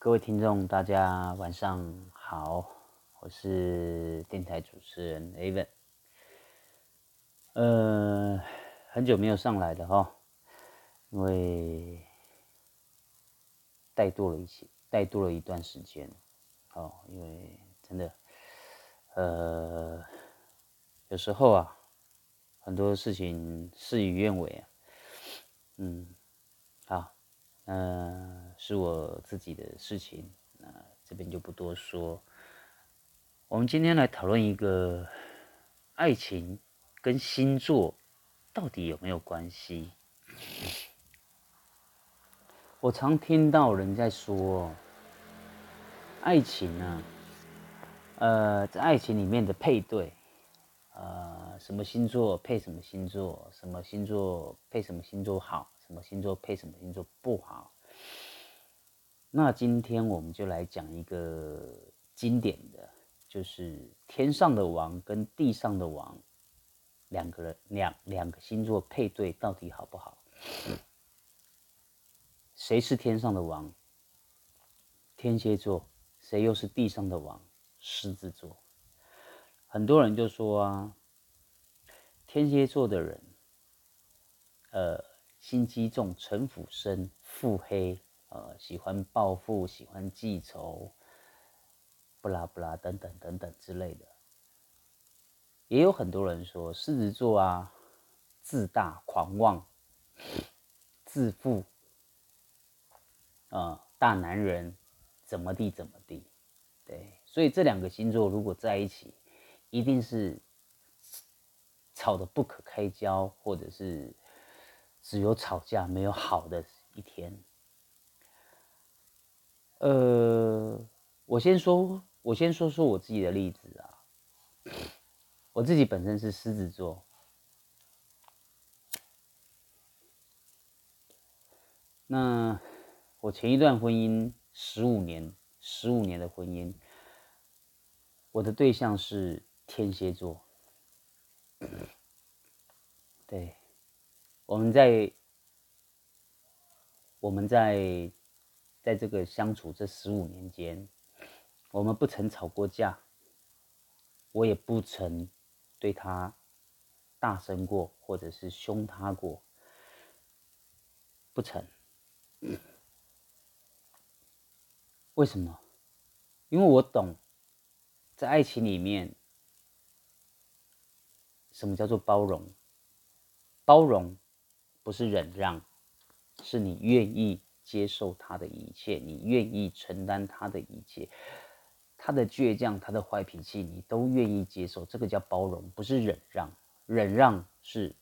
各位听众，大家晚上好，我是电台主持人 Aven。呃，很久没有上来了哈，因为怠惰了一些，怠惰了一段时间。哦，因为真的，呃，有时候啊，很多事情事与愿违啊。嗯，好。嗯，是我自己的事情，那这边就不多说。我们今天来讨论一个爱情跟星座到底有没有关系？我常听到人在说，爱情啊，呃，在爱情里面的配对，呃，什么星座配什么星座，什么星座配什么星座好。什么星座配什么星座不好？那今天我们就来讲一个经典的，就是天上的王跟地上的王两个人两两个星座配对到底好不好？谁是天上的王？天蝎座，谁又是地上的王？狮子座。很多人就说啊，天蝎座的人，呃。心机重，城府深，腹黑，呃，喜欢报复，喜欢记仇，不啦不啦，等等等等之类的。也有很多人说狮子座啊，自大、狂妄、自负，啊，大男人，怎么地怎么地，对。所以这两个星座如果在一起，一定是吵得不可开交，或者是。只有吵架，没有好的一天。呃，我先说，我先说说我自己的例子啊。我自己本身是狮子座，那我前一段婚姻十五年，十五年的婚姻，我的对象是天蝎座，对。我们在我们在在这个相处这十五年间，我们不曾吵过架，我也不曾对他大声过，或者是凶他过，不曾。为什么？因为我懂，在爱情里面，什么叫做包容？包容。不是忍让，是你愿意接受他的一切，你愿意承担他的一切，他的倔强，他的坏脾气，你都愿意接受，这个叫包容，不是忍让。忍让是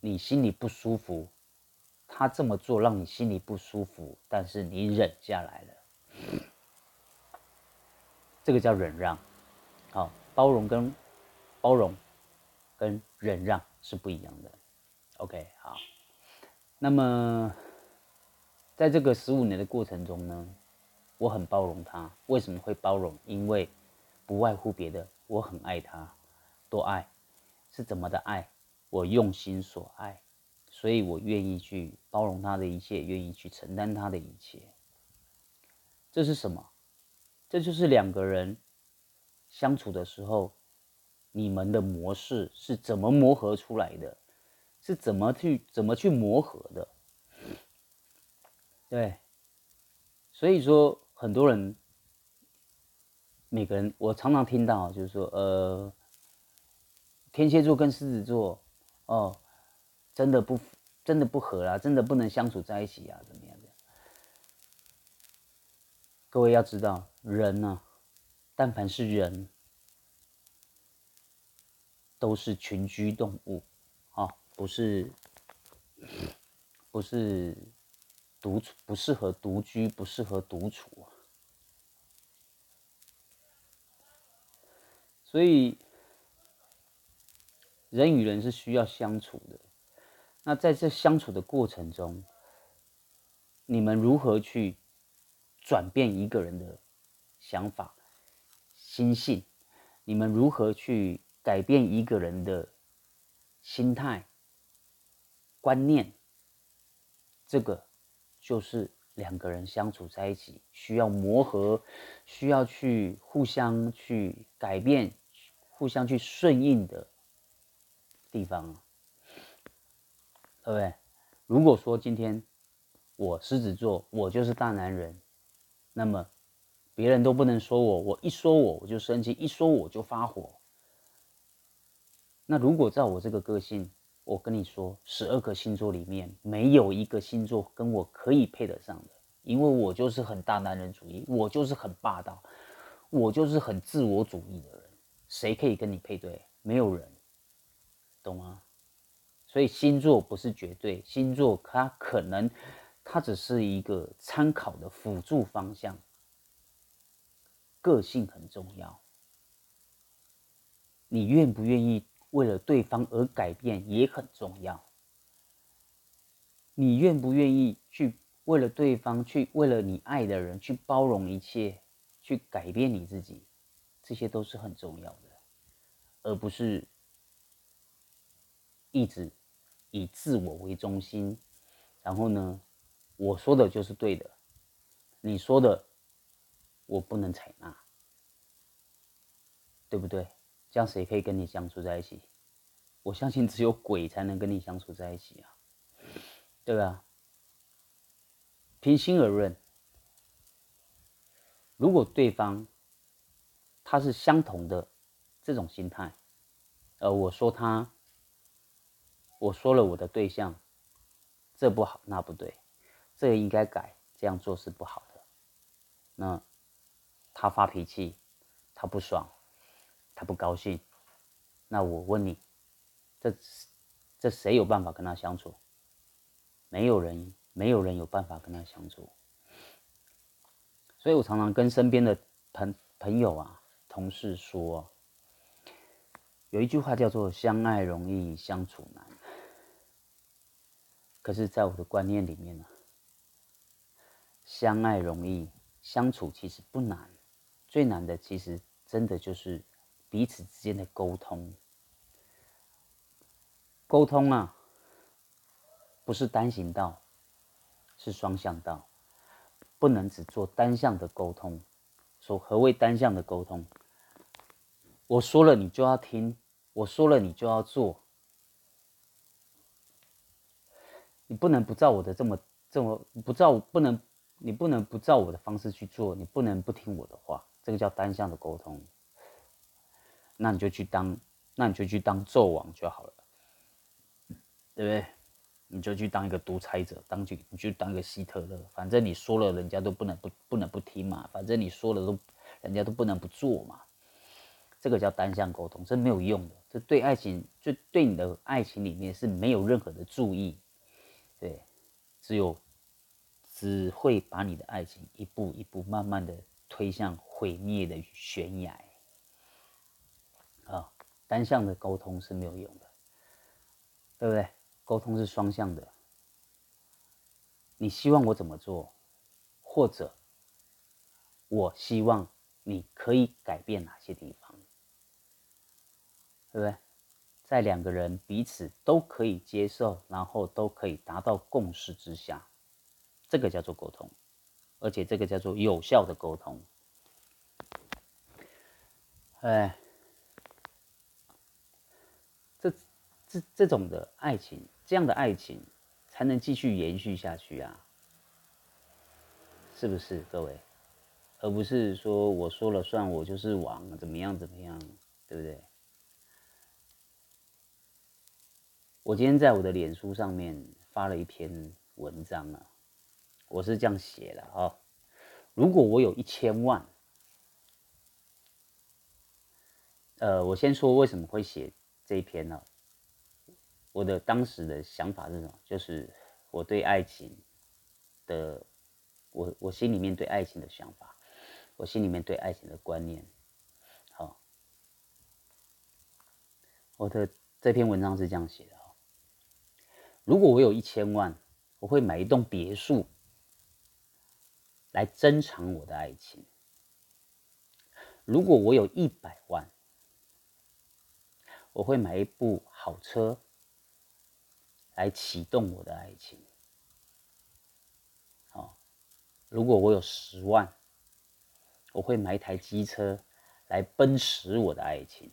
你心里不舒服，他这么做让你心里不舒服，但是你忍下来了，这个叫忍让。好，包容跟包容跟忍让是不一样的。OK，好。那么，在这个十五年的过程中呢，我很包容他。为什么会包容？因为不外乎别的，我很爱他，多爱，是怎么的爱？我用心所爱，所以我愿意去包容他的一切，愿意去承担他的一切。这是什么？这就是两个人相处的时候，你们的模式是怎么磨合出来的？是怎么去怎么去磨合的？对，所以说很多人，每个人我常常听到就是说，呃，天蝎座跟狮子座，哦，真的不真的不合啦，真的不能相处在一起啊，怎么样的？各位要知道，人呢，但凡是人，都是群居动物。哦不是，不是独处，不适合独居，不适合独处所以，人与人是需要相处的。那在这相处的过程中，你们如何去转变一个人的想法、心性？你们如何去改变一个人的心态？观念，这个就是两个人相处在一起，需要磨合，需要去互相去改变，互相去顺应的地方，对不对？如果说今天我狮子座，我就是大男人，那么别人都不能说我，我一说我我就生气，一说我就发火。那如果照我这个个性，我跟你说，十二个星座里面没有一个星座跟我可以配得上的，因为我就是很大男人主义，我就是很霸道，我就是很自我主义的人，谁可以跟你配对？没有人，懂吗？所以星座不是绝对，星座它可能，它只是一个参考的辅助方向，个性很重要，你愿不愿意？为了对方而改变也很重要。你愿不愿意去为了对方，去为了你爱的人，去包容一切，去改变你自己，这些都是很重要的，而不是一直以自我为中心。然后呢，我说的就是对的，你说的我不能采纳，对不对？这样谁可以跟你相处在一起？我相信只有鬼才能跟你相处在一起啊，对吧？平心而论，如果对方他是相同的这种心态，呃，我说他，我说了我的对象，这不好那不对，这应该改，这样做是不好的。那他发脾气，他不爽。他不高兴，那我问你，这这谁有办法跟他相处？没有人，没有人有办法跟他相处。所以我常常跟身边的朋朋友啊、同事说，有一句话叫做“相爱容易相处难”。可是，在我的观念里面呢，相爱容易相处其实不难，最难的其实真的就是。彼此之间的沟通，沟通啊，不是单行道，是双向道，不能只做单向的沟通。说何谓单向的沟通？我说了你就要听，我说了你就要做，你不能不照我的这么这么不照不能你不能不照我的方式去做，你不能不听我的话，这个叫单向的沟通。那你就去当，那你就去当纣王就好了，对不对？你就去当一个独裁者，当去你就当一个希特勒，反正你说了，人家都不能不不能不听嘛，反正你说了都，人家都不能不做嘛。这个叫单向沟通，这没有用的，这对爱情就对你的爱情里面是没有任何的注意，对，只有只会把你的爱情一步一步慢慢的推向毁灭的悬崖。单向的沟通是没有用的，对不对？沟通是双向的。你希望我怎么做，或者我希望你可以改变哪些地方，对不对？在两个人彼此都可以接受，然后都可以达到共识之下，这个叫做沟通，而且这个叫做有效的沟通。哎。这这种的爱情，这样的爱情才能继续延续下去啊，是不是各位？而不是说我说了算，我就是王，怎么样怎么样，对不对？我今天在我的脸书上面发了一篇文章啊，我是这样写的啊，如果我有一千万，呃，我先说为什么会写这一篇呢？我的当时的想法是什么？就是我对爱情的，我我心里面对爱情的想法，我心里面对爱情的观念。好，我的这篇文章是这样写的哦。如果我有一千万，我会买一栋别墅来珍藏我的爱情。如果我有一百万，我会买一部好车。来启动我的爱情，好，如果我有十万，我会买一台机车来奔驰我的爱情。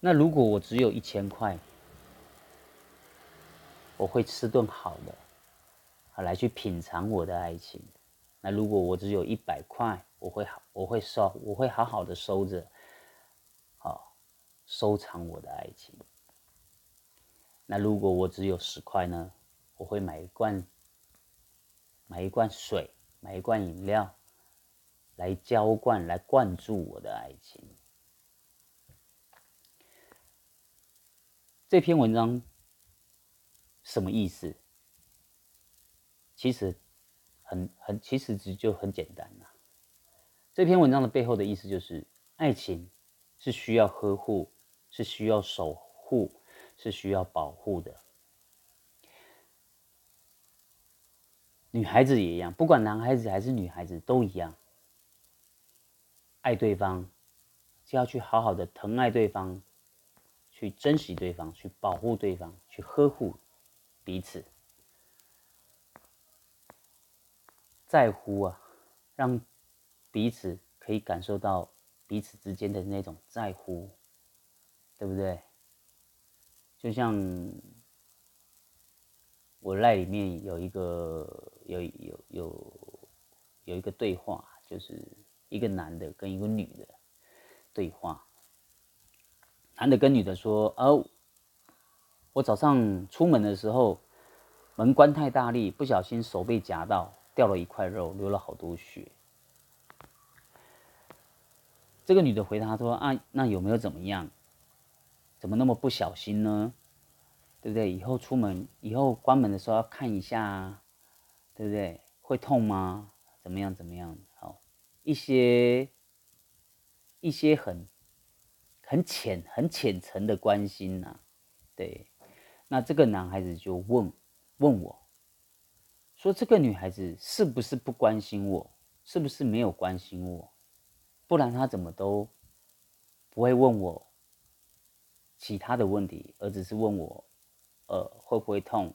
那如果我只有一千块，我会吃顿好的，啊，来去品尝我的爱情。那如果我只有一百块，我会好，我会收，我会好好的收着，好收藏我的爱情。那如果我只有十块呢？我会买一罐，买一罐水，买一罐饮料，来浇灌，来灌注我的爱情。这篇文章什么意思？其实很很，其实只就很简单。这篇文章的背后的意思就是，爱情是需要呵护，是需要守护，是需要保护的。女孩子也一样，不管男孩子还是女孩子都一样，爱对方就要去好好的疼爱对方。去珍惜对方，去保护对方，去呵护彼此，在乎啊，让彼此可以感受到彼此之间的那种在乎，对不对？就像我赖里面有一个有有有有一个对话，就是一个男的跟一个女的对话。男的跟女的说：“哦，我早上出门的时候，门关太大力，不小心手被夹到，掉了一块肉，流了好多血。”这个女的回答说：“啊，那有没有怎么样？怎么那么不小心呢？对不对？以后出门，以后关门的时候要看一下啊，对不对？会痛吗？怎么样？怎么样？好，一些一些很。”很浅、很浅层的关心呐，对。那这个男孩子就问问我，说这个女孩子是不是不关心我？是不是没有关心我？不然她怎么都不会问我其他的问题，而只是问我，呃，会不会痛？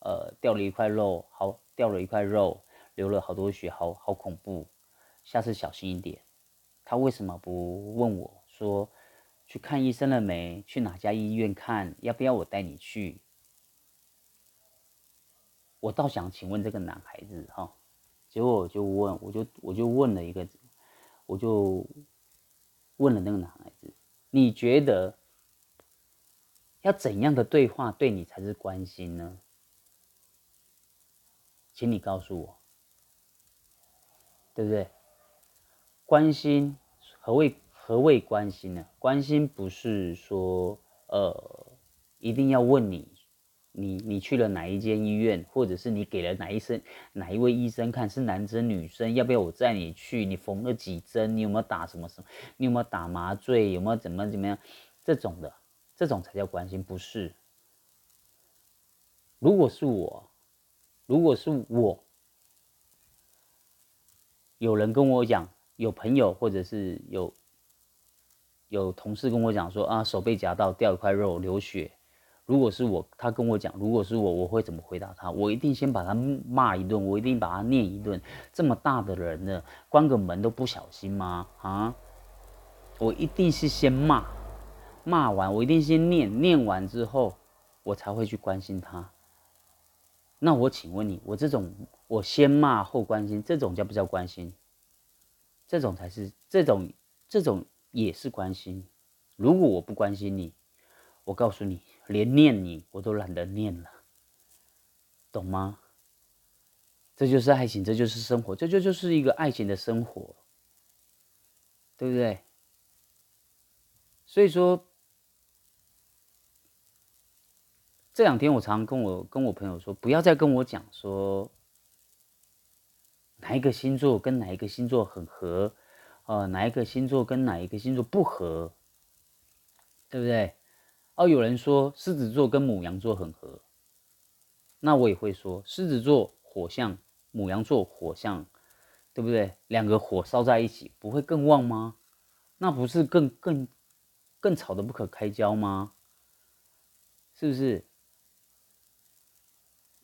呃，掉了一块肉，好，掉了一块肉，流了好多血，好好恐怖，下次小心一点。他为什么不问我说？去看医生了没？去哪家医院看？要不要我带你去？我倒想请问这个男孩子哈，结果我就问，我就我就问了一个，我就问了那个男孩子，你觉得要怎样的对话对你才是关心呢？请你告诉我，对不对？关心何谓？何谓关心呢？关心不是说，呃，一定要问你，你你去了哪一间医院，或者是你给了哪一生哪一位医生看，是男生女生，要不要我载你去？你缝了几针？你有没有打什么什么？你有没有打麻醉？有没有怎么怎么样？这种的，这种才叫关心，不是。如果是我，如果是我，有人跟我讲，有朋友或者是有。有同事跟我讲说啊，手被夹到，掉一块肉，流血。如果是我，他跟我讲，如果是我，我会怎么回答他？我一定先把他骂一顿，我一定把他念一顿。这么大的人了，关个门都不小心吗？啊！我一定是先骂，骂完我一定先念，念完之后我才会去关心他。那我请问你，我这种我先骂后关心，这种叫不叫关心？这种才是这种这种。也是关心。如果我不关心你，我告诉你，连念你我都懒得念了，懂吗？这就是爱情，这就是生活，这就就是一个爱情的生活，对不对？所以说，这两天我常跟我跟我朋友说，不要再跟我讲说哪一个星座跟哪一个星座很合。呃，哪一个星座跟哪一个星座不合，对不对？哦，有人说狮子座跟母羊座很合，那我也会说狮子座火象，母羊座火象，对不对？两个火烧在一起，不会更旺吗？那不是更更更吵得不可开交吗？是不是？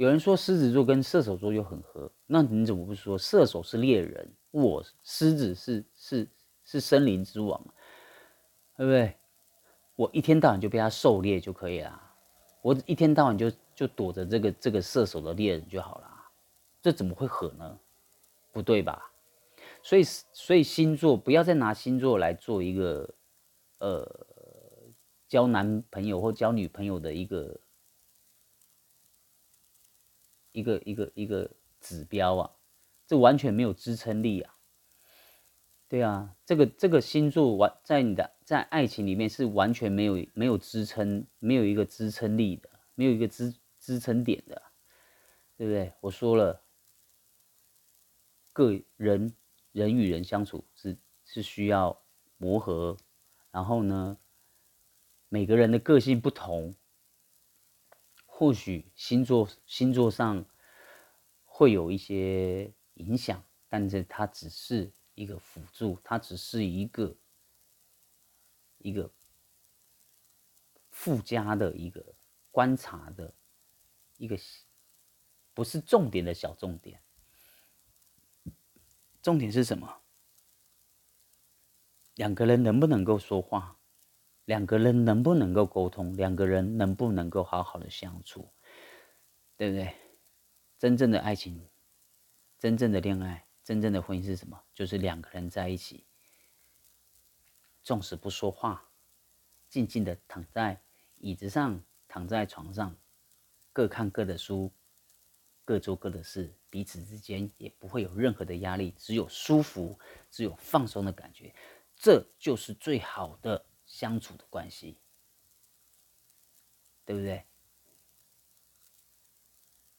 有人说狮子座跟射手座又很合，那你怎么不说射手是猎人，我狮子是是是森林之王，对不对？我一天到晚就被他狩猎就可以了，我一天到晚就就躲着这个这个射手的猎人就好了，这怎么会合呢？不对吧？所以所以星座不要再拿星座来做一个呃交男朋友或交女朋友的一个。一个一个一个指标啊，这完全没有支撑力啊！对啊，这个这个星座完在你的在爱情里面是完全没有没有支撑，没有一个支撑力的，没有一个支支撑点的，对不对？我说了，个人人与人相处是是需要磨合，然后呢，每个人的个性不同。或许星座星座上会有一些影响，但是它只是一个辅助，它只是一个一个附加的一个观察的一个不是重点的小重点。重点是什么？两个人能不能够说话？两个人能不能够沟通？两个人能不能够好好的相处？对不对？真正的爱情，真正的恋爱，真正的婚姻是什么？就是两个人在一起，纵使不说话，静静的躺在椅子上，躺在床上，各看各的书，各做各的事，彼此之间也不会有任何的压力，只有舒服，只有放松的感觉，这就是最好的。相处的关系，对不对？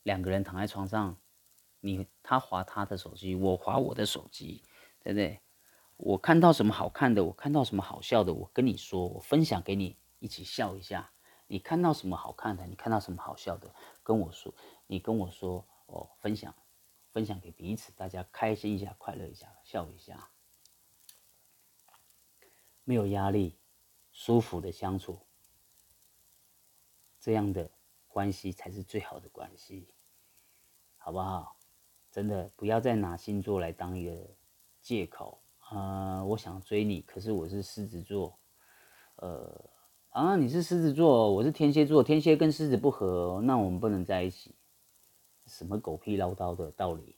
两个人躺在床上，你他划他的手机，我划我的手机，对不对？我看到什么好看的，我看到什么好笑的，我跟你说，我分享给你，一起笑一下。你看到什么好看的，你看到什么好笑的，跟我说，你跟我说，哦，分享，分享给彼此，大家开心一下，快乐一下，笑一下，没有压力。舒服的相处，这样的关系才是最好的关系，好不好？真的不要再拿星座来当一个借口啊！我想追你，可是我是狮子座，呃，啊，你是狮子座，我是天蝎座，天蝎跟狮子不合，那我们不能在一起。什么狗屁唠叨的道理？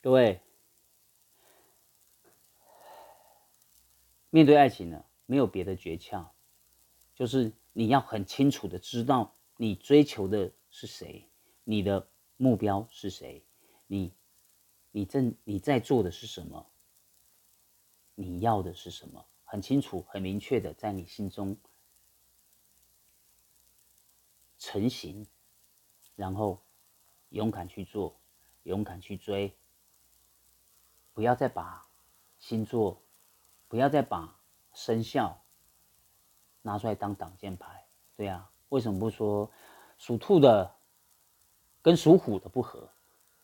各位，面对爱情呢？没有别的诀窍，就是你要很清楚的知道你追求的是谁，你的目标是谁，你你正你在做的是什么，你要的是什么，很清楚、很明确的在你心中成型，然后勇敢去做，勇敢去追，不要再把星座，不要再把。生肖拿出来当挡箭牌，对呀？为什么不说属兔的跟属虎的不合？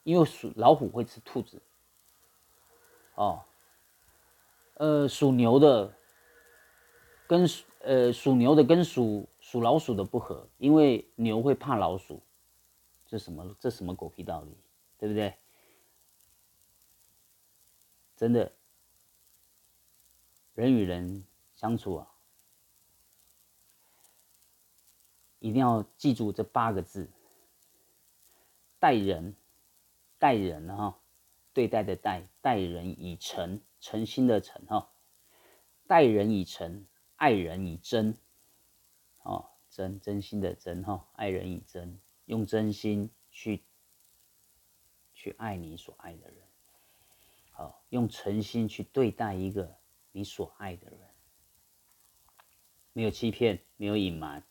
因为属老虎会吃兔子。哦，呃，属牛的跟呃属牛的跟属属老鼠的不合，因为牛会怕老鼠。这什么？这什么狗屁道理？对不对？真的。人与人相处啊，一定要记住这八个字：待人，待人哈，对待的待，待人以诚，诚心的诚哈，待人以诚，爱人以真，哦，真真心的真哈，爱人以真，用真心去去爱你所爱的人，好，用诚心去对待一个。你所爱的人，没有欺骗，没有隐瞒，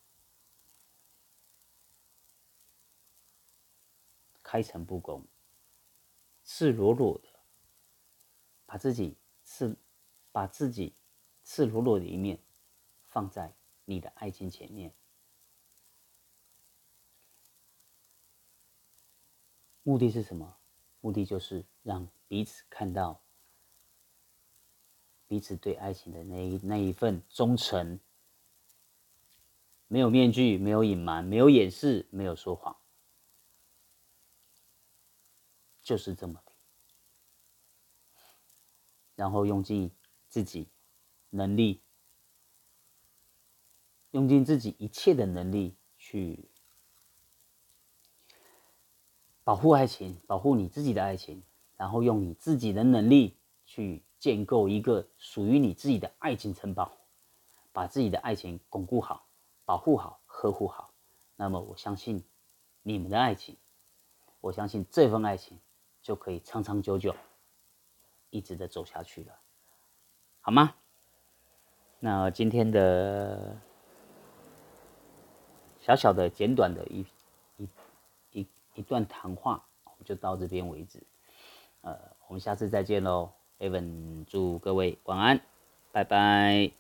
开诚布公，赤裸裸的把自己赤，把自己赤裸裸的一面放在你的爱情前面，目的是什么？目的就是让彼此看到。彼此对爱情的那一那一份忠诚，没有面具，没有隐瞒，没有掩饰，没有说谎，就是这么。然后用尽自己能力，用尽自己一切的能力去保护爱情，保护你自己的爱情，然后用你自己的能力去建构一个属于你自己的爱情城堡，把自己的爱情巩固好、保护好、呵护好。那么，我相信你们的爱情，我相信这份爱情就可以长长久久。一直的走下去了，好吗？那今天的小小的简短的一一一一段谈话，我们就到这边为止。呃，我们下次再见喽，Evan，祝各位晚安，拜拜。